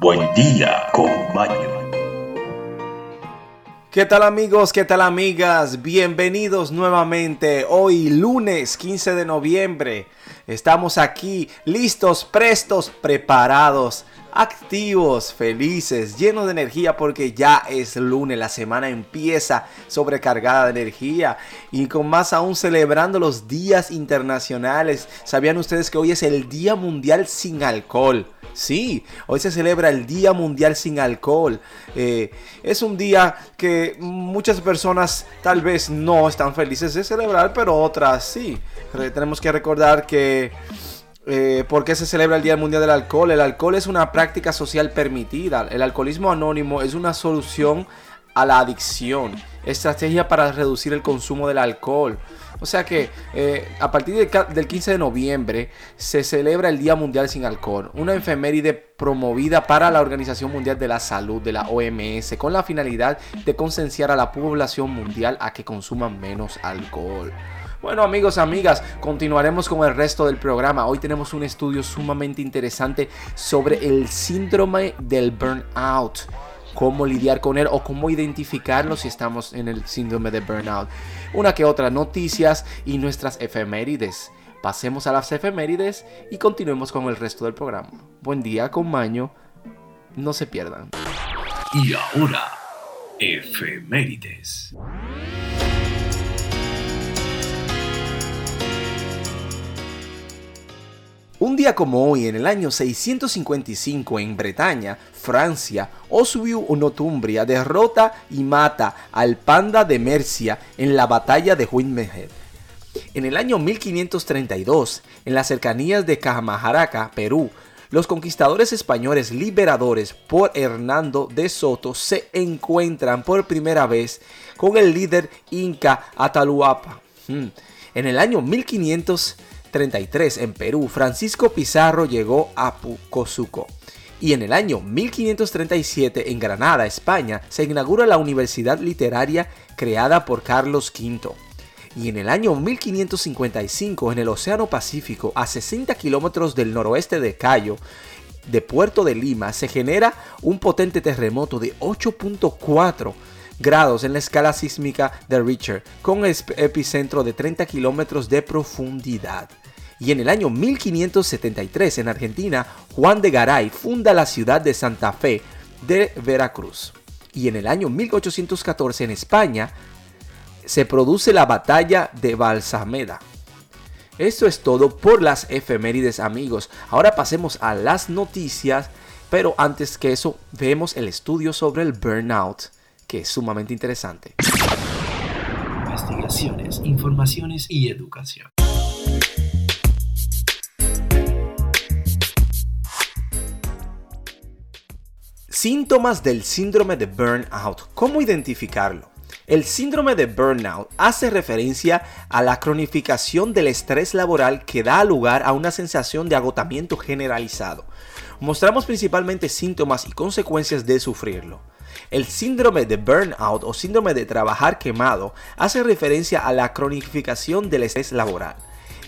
buen, día con. ¿Qué tal amigos? ¿Qué tal amigas? Bienvenidos nuevamente. Hoy lunes 15 de noviembre. Estamos aquí listos, prestos, preparados activos, felices, llenos de energía porque ya es lunes, la semana empieza sobrecargada de energía y con más aún celebrando los días internacionales. ¿Sabían ustedes que hoy es el Día Mundial sin Alcohol? Sí, hoy se celebra el Día Mundial sin Alcohol. Eh, es un día que muchas personas tal vez no están felices de celebrar, pero otras sí. Tenemos que recordar que eh, ¿Por qué se celebra el Día Mundial del Alcohol? El alcohol es una práctica social permitida. El alcoholismo anónimo es una solución a la adicción. Estrategia para reducir el consumo del alcohol. O sea que eh, a partir del 15 de noviembre se celebra el Día Mundial sin Alcohol, una efeméride promovida para la Organización Mundial de la Salud, de la OMS, con la finalidad de concienciar a la población mundial a que consuman menos alcohol. Bueno amigos, amigas, continuaremos con el resto del programa. Hoy tenemos un estudio sumamente interesante sobre el síndrome del burnout. Cómo lidiar con él o cómo identificarlo si estamos en el síndrome de burnout. Una que otra noticias y nuestras efemérides. Pasemos a las efemérides y continuemos con el resto del programa. Buen día con Maño. No se pierdan. Y ahora, efemérides. Un día como hoy, en el año 655 en Bretaña, Francia, Oswiu Notumbria derrota y mata al panda de Mercia en la batalla de Huitmehed. En el año 1532, en las cercanías de Cajamajaraca, Perú, los conquistadores españoles liberadores por Hernando de Soto se encuentran por primera vez con el líder inca Atahualpa. Hmm. En el año 1532, 33 en Perú, Francisco Pizarro llegó a Pucosuco. Y en el año 1537 en Granada, España, se inaugura la Universidad Literaria creada por Carlos V. Y en el año 1555 en el Océano Pacífico, a 60 kilómetros del noroeste de Cayo, de Puerto de Lima, se genera un potente terremoto de 8.4 grados en la escala sísmica de Richter, con epicentro de 30 kilómetros de profundidad. Y en el año 1573 en Argentina, Juan de Garay funda la ciudad de Santa Fe de Veracruz. Y en el año 1814 en España se produce la batalla de Balsameda. Esto es todo por las efemérides amigos. Ahora pasemos a las noticias, pero antes que eso vemos el estudio sobre el burnout que es sumamente interesante. Investigaciones, informaciones y educación. Síntomas del síndrome de burnout. ¿Cómo identificarlo? El síndrome de burnout hace referencia a la cronificación del estrés laboral que da lugar a una sensación de agotamiento generalizado. Mostramos principalmente síntomas y consecuencias de sufrirlo. El síndrome de burnout o síndrome de trabajar quemado hace referencia a la cronificación del estrés laboral.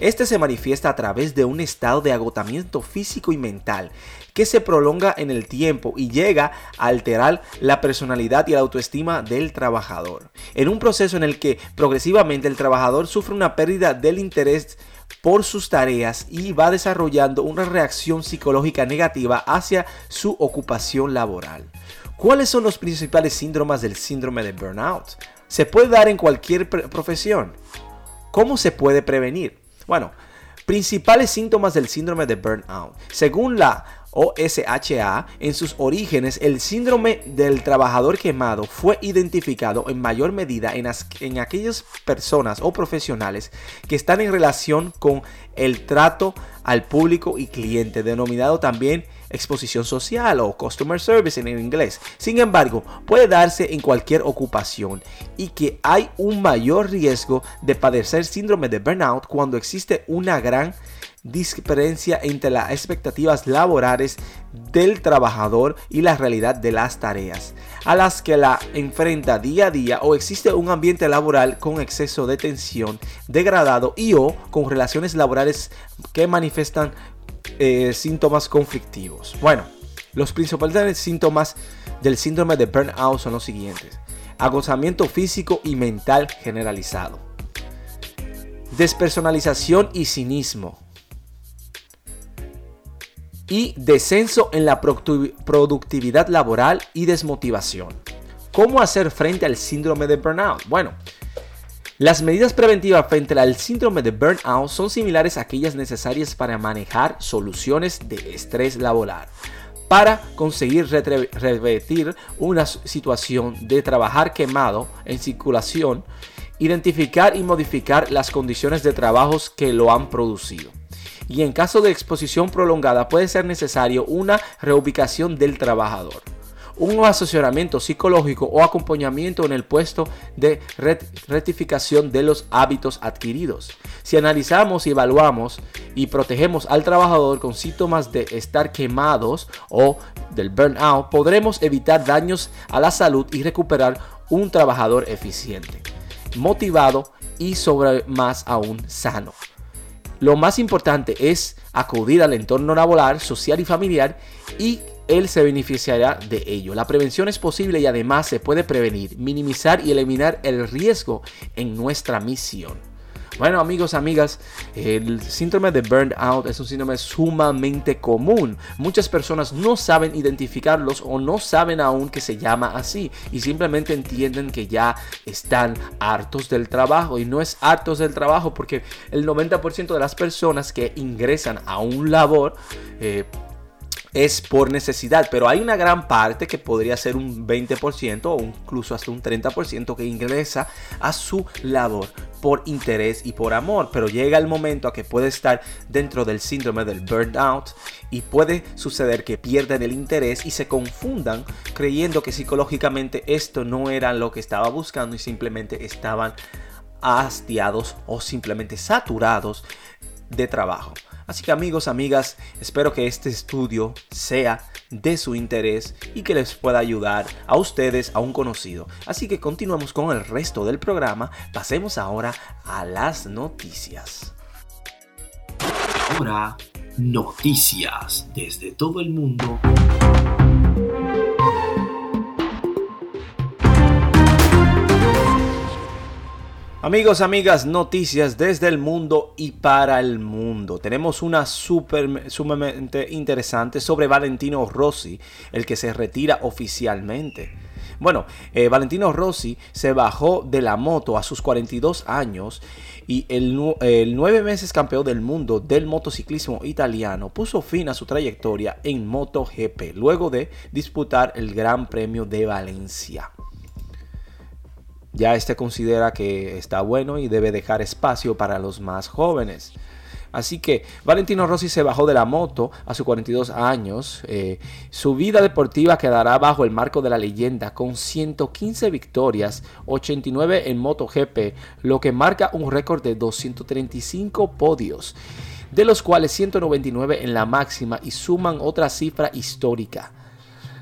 Este se manifiesta a través de un estado de agotamiento físico y mental que se prolonga en el tiempo y llega a alterar la personalidad y la autoestima del trabajador. En un proceso en el que progresivamente el trabajador sufre una pérdida del interés por sus tareas y va desarrollando una reacción psicológica negativa hacia su ocupación laboral. ¿Cuáles son los principales síndromes del síndrome de burnout? ¿Se puede dar en cualquier profesión? ¿Cómo se puede prevenir? Bueno, principales síntomas del síndrome de burnout. Según la OSHA, en sus orígenes, el síndrome del trabajador quemado fue identificado en mayor medida en, aquellas personas o profesionales que están en relación con el trato al público y cliente, denominado también exposición social o customer service en inglés. Sin embargo, puede darse en cualquier ocupación y que hay un mayor riesgo de padecer síndrome de burnout cuando existe una gran diferencia entre las expectativas laborales del trabajador y la realidad de las tareas a las que la enfrenta día a día o existe un ambiente laboral con exceso de tensión, degradado y o con relaciones laborales que manifiestan eh, síntomas conflictivos. Bueno, Los principales síntomas del síndrome de burnout son los siguientes. Agotamiento físico y mental generalizado. Despersonalización y cinismo. Y descenso en la productividad laboral y desmotivación. ¿Cómo hacer frente al síndrome de burnout? Bueno, las medidas preventivas frente al síndrome de burnout son similares a aquellas necesarias para manejar soluciones de estrés laboral para conseguir revertir una situación de trabajar quemado en circulación, identificar y modificar las condiciones de trabajos que lo han producido. Y en caso de exposición prolongada puede ser necesario una reubicación del trabajador un asesoramiento psicológico o acompañamiento en el puesto de rectificación de los hábitos adquiridos. Si analizamos y evaluamos y protegemos al trabajador con síntomas de estar quemados o del burnout, podremos evitar daños a la salud y recuperar un trabajador eficiente, motivado y sobre más aún sano. Lo más importante es acudir al entorno laboral, social y familiar y él se beneficiará de ello. La prevención es posible y además se puede prevenir, minimizar y eliminar el riesgo en nuestra misión. Bueno amigos, amigas, el síndrome de burnout es un síndrome sumamente común. Muchas personas no saben identificarlos o no saben aún que se llama así y simplemente entienden que ya están hartos del trabajo y no es hartos del trabajo porque el 90% de las personas que ingresan a un labor eh, es por necesidad, pero hay una gran parte que podría ser un 20% o incluso hasta un 30% que ingresa a su labor por interés y por amor, pero llega el momento a que puede estar dentro del síndrome del burnout y puede suceder que pierdan el interés y se confundan creyendo que psicológicamente esto no era lo que estaba buscando y simplemente estaban hastiados o simplemente saturados de trabajo. Así que amigos, amigas, espero que este estudio sea de su interés y que les pueda ayudar a ustedes, a un conocido. Así que continuamos con el resto del programa. Pasemos ahora a las noticias. Ahora, noticias desde todo el mundo Amigos, amigas, noticias desde el mundo y para el mundo. Tenemos una super, sumamente interesante sobre Valentino Rossi, el que se retira oficialmente. Bueno, eh, Valentino Rossi se bajó de la moto a sus 42 años y el, el nueve meses campeón del mundo del motociclismo italiano puso fin a su trayectoria en MotoGP luego de disputar el Gran Premio de Valencia ya este considera que está bueno y debe dejar espacio para los más jóvenes. Así que Valentino Rossi se bajó de la moto a sus 42 años. Eh, su vida deportiva quedará bajo el marco de la leyenda con 115 victorias, 89 en MotoGP, lo que marca un récord de 235 podios, de los cuales 199 en la máxima y suman otra cifra histórica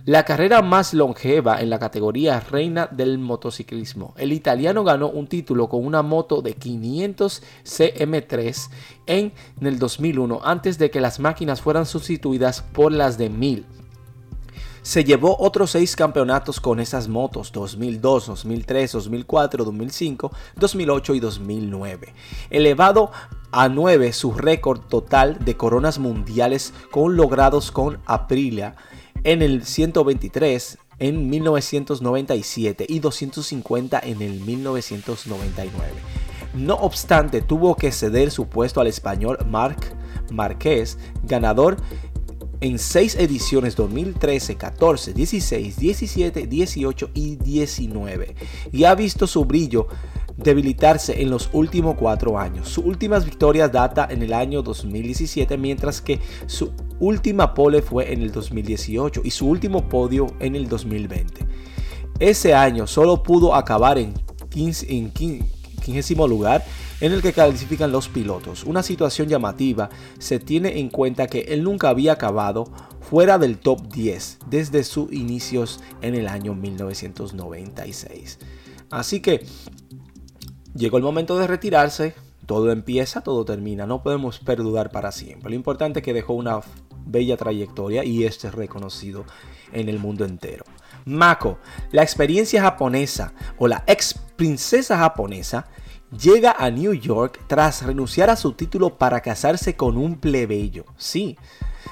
la carrera más longeva en la categoría reina del motociclismo. El italiano ganó un título con una moto de 500 CM3 en, el 2001 antes de que las máquinas fueran sustituidas por las de 1000 se llevó otros seis campeonatos con esas motos 2002, 2003, 2004, 2005, 2008 y 2009, elevado a 9 su récord total de coronas mundiales con logrados con Aprilia en el 123 en 1997 y 250 en el 1999. No obstante, tuvo que ceder su puesto al español Marc Márquez, ganador en seis ediciones 2013, 14, 16, 17, 18 y 19 y ha visto su brillo debilitarse en los últimos cuatro años. Sus últimas victorias data en el año 2017, mientras que su última pole fue en el 2018 y su último podio en el 2020. Ese año solo pudo acabar en 15, en 15 lugar en el que clasifican los pilotos. Una situación llamativa se tiene en cuenta que él nunca había acabado fuera del top 10 desde sus inicios en el año 1996. Así que llegó el momento de retirarse, todo empieza, todo termina. No podemos perdurar para siempre. Lo importante es que dejó una bella trayectoria y este es reconocido en el mundo entero. Mako, la experiencia japonesa o la ex princesa japonesa, llega a New York tras renunciar a su título para casarse con un plebeyo. Sí,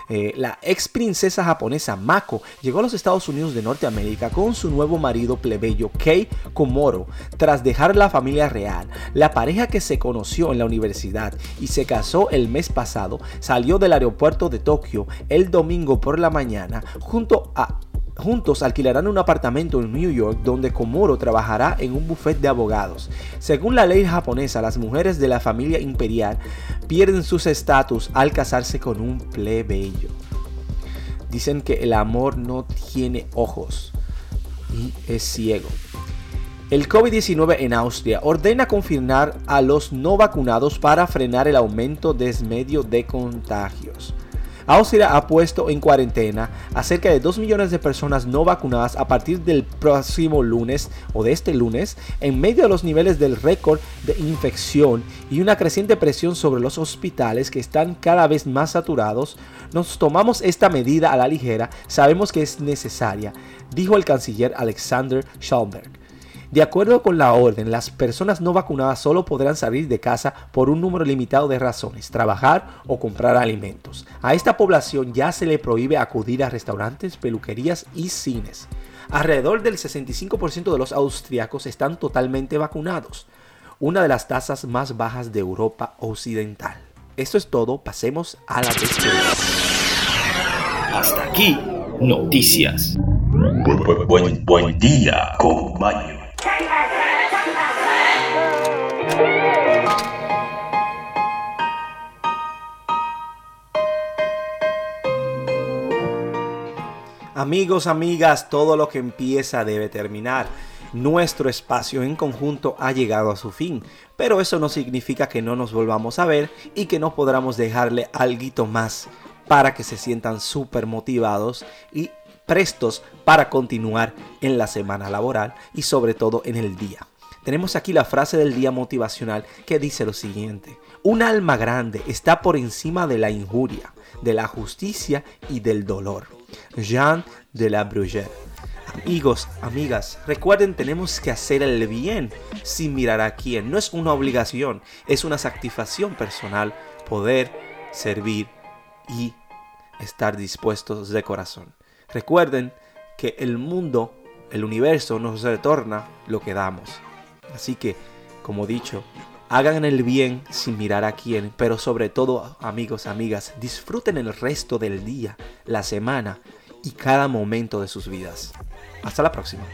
eh, la ex princesa japonesa Mako llegó a los Estados Unidos de Norteamérica con su nuevo marido plebeyo Kei Komoro tras dejar la familia real. La pareja que se conoció en la universidad y se casó el mes pasado salió del aeropuerto de Tokio el domingo por la mañana junto a Juntos alquilarán un apartamento en New York donde Komoro trabajará en un buffet de abogados. Según la ley japonesa, las mujeres de la familia imperial pierden sus estatus al casarse con un plebeyo. Dicen que el amor no tiene ojos y es ciego. El COVID-19 en Austria ordena confinar a los no vacunados para frenar el aumento desmedio de contagios. Austria ha puesto en cuarentena a cerca de 2 millones de personas no vacunadas a partir del próximo lunes o de este lunes en medio de los niveles del récord de infección y una creciente presión sobre los hospitales que están cada vez más saturados. Nos tomamos esta medida a la ligera, sabemos que es necesaria, dijo el canciller Alexander Schalberg. De acuerdo con la orden, las personas no vacunadas solo podrán salir de casa por un número limitado de razones, trabajar o comprar alimentos. A esta población ya se le prohíbe acudir a restaurantes, peluquerías y cines. Alrededor del 65% de los austriacos están totalmente vacunados, una de las tasas más bajas de Europa Occidental. Esto es todo, pasemos a la despedida. Hasta aquí, noticias. Buen, buen, día, con Amigos, amigas, todo lo que empieza debe terminar. Nuestro espacio en conjunto ha llegado a su fin, pero eso no significa que no nos volvamos a ver y que no podamos dejarle algo más para que se sientan súper motivados y prestos para continuar en la semana laboral y sobre todo en el día. Tenemos aquí la frase del día motivacional que dice lo siguiente. Un alma grande está por encima de la injuria, de la justicia y del dolor. Jean de la Bruyère. Amigos, amigas, recuerden, tenemos que hacer el bien sin mirar a quién. No es una obligación, es una satisfacción personal poder servir y estar dispuestos de corazón. Recuerden que el mundo, el universo nos retorna lo que damos. Así que, como dicho, hagan el bien sin mirar a quién, pero sobre todo, amigos, amigas, disfruten el resto del día, la semana y cada momento de sus vidas. Hasta la próxima.